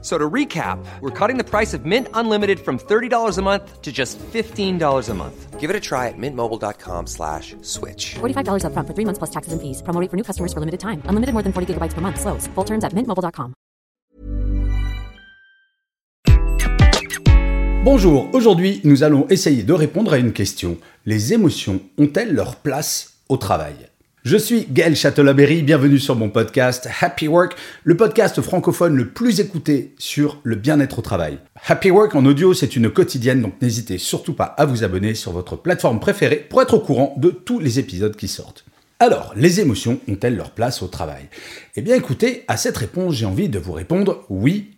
So to recap, we're cutting the price of Mint Unlimited from $30 a month to just $15 a month. Give it a try at mintmobile.com slash switch. $45 upfront for three months plus taxes and fees. Promo rate for new customers for limited time. Unlimited more than 40 gigabytes per month. Slows. Full terms at mintmobile.com. Bonjour, aujourd'hui nous allons essayer de répondre à une question. Les émotions ont-elles leur place au travail? Je suis Gaël Châtelaberry, bienvenue sur mon podcast Happy Work, le podcast francophone le plus écouté sur le bien-être au travail. Happy Work en audio, c'est une quotidienne, donc n'hésitez surtout pas à vous abonner sur votre plateforme préférée pour être au courant de tous les épisodes qui sortent. Alors, les émotions ont-elles leur place au travail? Eh bien écoutez, à cette réponse, j'ai envie de vous répondre oui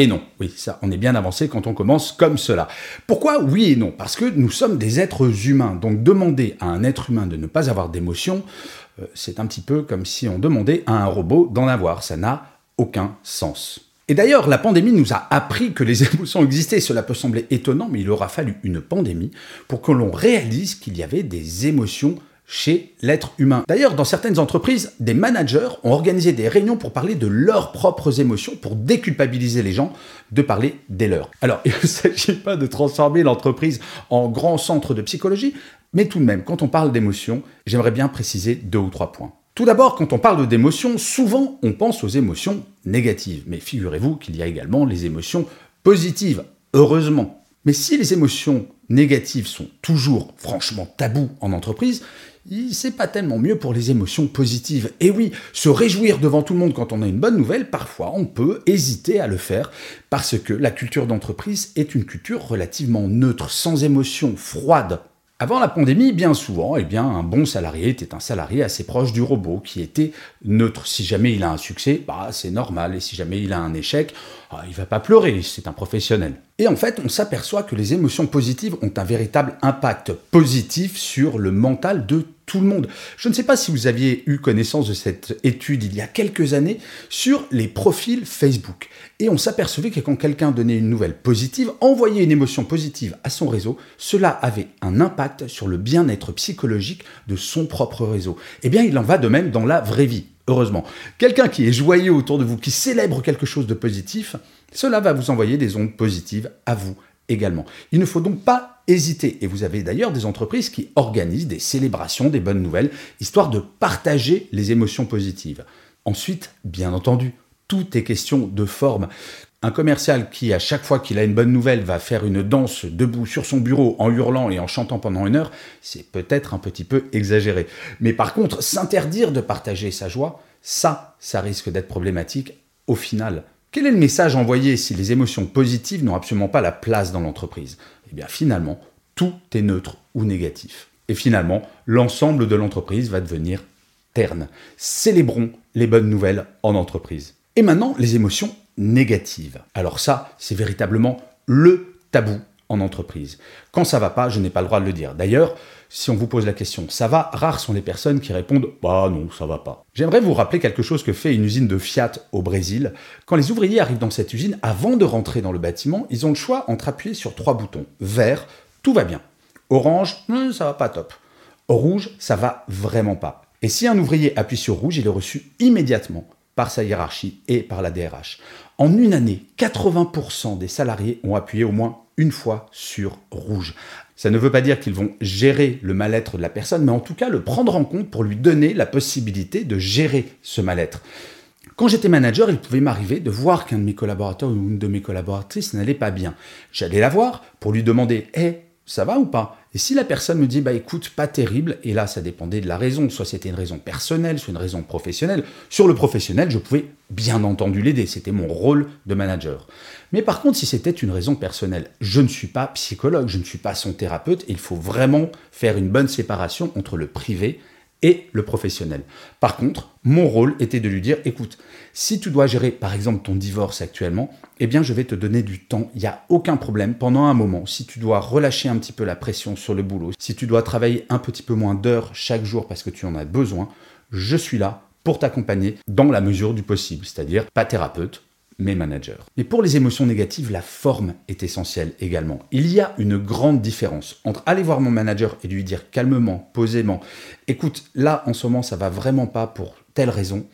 et non. Oui, ça, on est bien avancé quand on commence comme cela. Pourquoi oui et non? Parce que nous sommes des êtres humains. Donc demander à un être humain de ne pas avoir d'émotions, euh, c'est un petit peu comme si on demandait à un robot d'en avoir. Ça n'a aucun sens. Et d'ailleurs, la pandémie nous a appris que les émotions existaient. Cela peut sembler étonnant, mais il aura fallu une pandémie pour que l'on réalise qu'il y avait des émotions chez l'être humain. D'ailleurs, dans certaines entreprises, des managers ont organisé des réunions pour parler de leurs propres émotions, pour déculpabiliser les gens de parler des leurs. Alors, il ne s'agit pas de transformer l'entreprise en grand centre de psychologie, mais tout de même, quand on parle d'émotions, j'aimerais bien préciser deux ou trois points. Tout d'abord, quand on parle d'émotions, souvent on pense aux émotions négatives. Mais figurez-vous qu'il y a également les émotions positives, heureusement. Mais si les émotions négatives sont toujours franchement tabous en entreprise, c'est pas tellement mieux pour les émotions positives. Et oui, se réjouir devant tout le monde quand on a une bonne nouvelle, parfois on peut hésiter à le faire parce que la culture d'entreprise est une culture relativement neutre, sans émotion, froide. Avant la pandémie, bien souvent, eh bien, un bon salarié était un salarié assez proche du robot, qui était neutre. Si jamais il a un succès, bah, c'est normal. Et si jamais il a un échec, ah, il va pas pleurer, c'est un professionnel. Et en fait, on s'aperçoit que les émotions positives ont un véritable impact positif sur le mental de tout le monde. Je ne sais pas si vous aviez eu connaissance de cette étude il y a quelques années sur les profils Facebook. Et on s'apercevait que quand quelqu'un donnait une nouvelle positive, envoyait une émotion positive à son réseau, cela avait un impact sur le bien-être psychologique de son propre réseau. Eh bien, il en va de même dans la vraie vie heureusement. Quelqu'un qui est joyeux autour de vous, qui célèbre quelque chose de positif, cela va vous envoyer des ondes positives à vous également. Il ne faut donc pas hésiter. Et vous avez d'ailleurs des entreprises qui organisent des célébrations, des bonnes nouvelles, histoire de partager les émotions positives. Ensuite, bien entendu, tout est question de forme. Un commercial qui, à chaque fois qu'il a une bonne nouvelle, va faire une danse debout sur son bureau en hurlant et en chantant pendant une heure, c'est peut-être un petit peu exagéré. Mais par contre, s'interdire de partager sa joie, ça, ça risque d'être problématique au final. Quel est le message envoyé si les émotions positives n'ont absolument pas la place dans l'entreprise? Eh bien finalement, tout est neutre ou négatif. Et finalement, l'ensemble de l'entreprise va devenir terne. Célébrons les bonnes nouvelles en entreprise. Et maintenant, les émotions négatives. Alors ça, c'est véritablement le tabou en entreprise. Quand ça va pas, je n'ai pas le droit de le dire. D'ailleurs, si on vous pose la question ça va, rares sont les personnes qui répondent bah non, ça va pas. J'aimerais vous rappeler quelque chose que fait une usine de Fiat au Brésil. Quand les ouvriers arrivent dans cette usine, avant de rentrer dans le bâtiment, ils ont le choix entre appuyer sur trois boutons. Vert, tout va bien. Orange, hmm, ça va pas top. Rouge, ça va vraiment pas. Et si un ouvrier appuie sur rouge, il est reçu immédiatement par sa hiérarchie et par la DRH. En une année, 80% des salariés ont appuyé au moins une fois sur rouge. Ça ne veut pas dire qu'ils vont gérer le mal-être de la personne, mais en tout cas le prendre en compte pour lui donner la possibilité de gérer ce mal-être. Quand j'étais manager, il pouvait m'arriver de voir qu'un de mes collaborateurs ou une de mes collaboratrices n'allait pas bien. J'allais la voir pour lui demander Hé, ça va ou pas? Et si la personne me dit, bah écoute, pas terrible, et là ça dépendait de la raison, soit c'était une raison personnelle, soit une raison professionnelle, sur le professionnel, je pouvais bien entendu l'aider, c'était mon rôle de manager. Mais par contre, si c'était une raison personnelle, je ne suis pas psychologue, je ne suis pas son thérapeute, il faut vraiment faire une bonne séparation entre le privé et le professionnel. Par contre, mon rôle était de lui dire, écoute, si tu dois gérer par exemple ton divorce actuellement, eh bien je vais te donner du temps, il n'y a aucun problème pendant un moment. Si tu dois relâcher un petit peu la pression sur le boulot, si tu dois travailler un petit peu moins d'heures chaque jour parce que tu en as besoin, je suis là pour t'accompagner dans la mesure du possible, c'est-à-dire pas thérapeute, mais manager. Mais pour les émotions négatives, la forme est essentielle également. Il y a une grande différence entre aller voir mon manager et lui dire calmement, posément, écoute, là en ce moment ça va vraiment pas pour telle raison.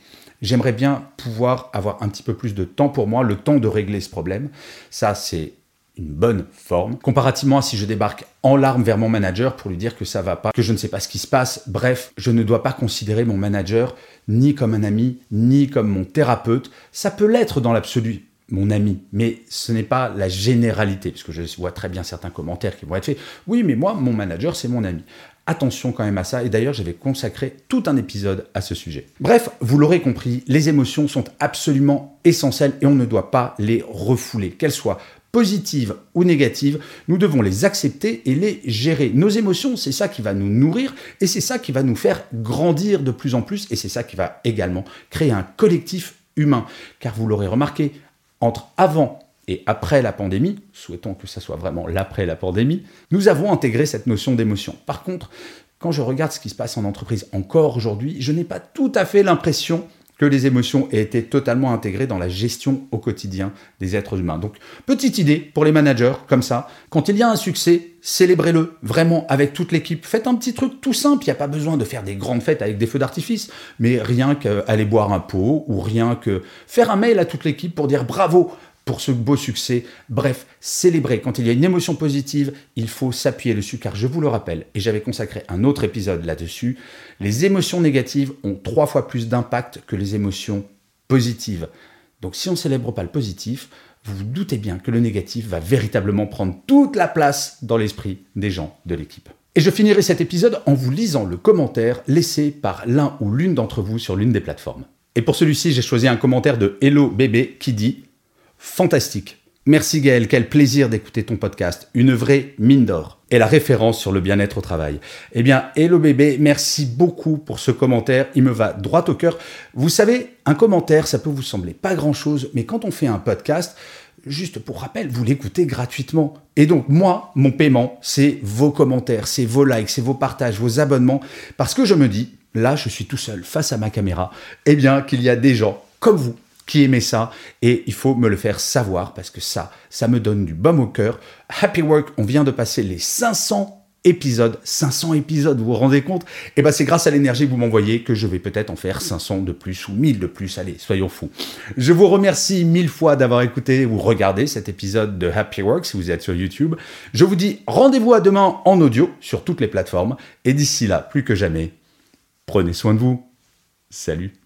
J'aimerais bien pouvoir avoir un petit peu plus de temps pour moi, le temps de régler ce problème. Ça, c'est une bonne forme, comparativement à si je débarque en larmes vers mon manager pour lui dire que ça va pas, que je ne sais pas ce qui se passe. Bref, je ne dois pas considérer mon manager ni comme un ami, ni comme mon thérapeute. Ça peut l'être dans l'absolu, mon ami, mais ce n'est pas la généralité, puisque je vois très bien certains commentaires qui vont être faits. Oui, mais moi, mon manager, c'est mon ami. Attention quand même à ça, et d'ailleurs j'avais consacré tout un épisode à ce sujet. Bref, vous l'aurez compris, les émotions sont absolument essentielles et on ne doit pas les refouler, qu'elles soient positives ou négatives, nous devons les accepter et les gérer. Nos émotions, c'est ça qui va nous nourrir et c'est ça qui va nous faire grandir de plus en plus et c'est ça qui va également créer un collectif humain. Car vous l'aurez remarqué, entre avant et après la pandémie, souhaitons que ça soit vraiment l'après la pandémie, nous avons intégré cette notion d'émotion. Par contre, quand je regarde ce qui se passe en entreprise encore aujourd'hui, je n'ai pas tout à fait l'impression que les émotions aient été totalement intégrées dans la gestion au quotidien des êtres humains. Donc, petite idée pour les managers, comme ça, quand il y a un succès, célébrez-le vraiment avec toute l'équipe. Faites un petit truc tout simple, il n'y a pas besoin de faire des grandes fêtes avec des feux d'artifice, mais rien qu'aller boire un pot ou rien que faire un mail à toute l'équipe pour dire bravo, pour ce beau succès. Bref, célébrer. Quand il y a une émotion positive, il faut s'appuyer dessus, car je vous le rappelle, et j'avais consacré un autre épisode là-dessus, les émotions négatives ont trois fois plus d'impact que les émotions positives. Donc si on ne célèbre pas le positif, vous vous doutez bien que le négatif va véritablement prendre toute la place dans l'esprit des gens de l'équipe. Et je finirai cet épisode en vous lisant le commentaire laissé par l'un ou l'une d'entre vous sur l'une des plateformes. Et pour celui-ci, j'ai choisi un commentaire de Hello Bébé qui dit fantastique. Merci Gaël, quel plaisir d'écouter ton podcast. Une vraie mine d'or. Et la référence sur le bien-être au travail. Eh bien, hello bébé, merci beaucoup pour ce commentaire. Il me va droit au cœur. Vous savez, un commentaire, ça peut vous sembler pas grand-chose, mais quand on fait un podcast, juste pour rappel, vous l'écoutez gratuitement. Et donc, moi, mon paiement, c'est vos commentaires, c'est vos likes, c'est vos partages, vos abonnements. Parce que je me dis, là, je suis tout seul face à ma caméra, eh bien, qu'il y a des gens comme vous qui aimait ça et il faut me le faire savoir parce que ça, ça me donne du baume au cœur. Happy Work, on vient de passer les 500 épisodes, 500 épisodes, vous vous rendez compte? Eh ben c'est grâce à l'énergie que vous m'envoyez que je vais peut-être en faire 500 de plus ou 1000 de plus, allez, soyons fous. Je vous remercie mille fois d'avoir écouté ou regardé cet épisode de Happy Work si vous êtes sur YouTube. Je vous dis rendez-vous à demain en audio sur toutes les plateformes et d'ici là, plus que jamais, prenez soin de vous. Salut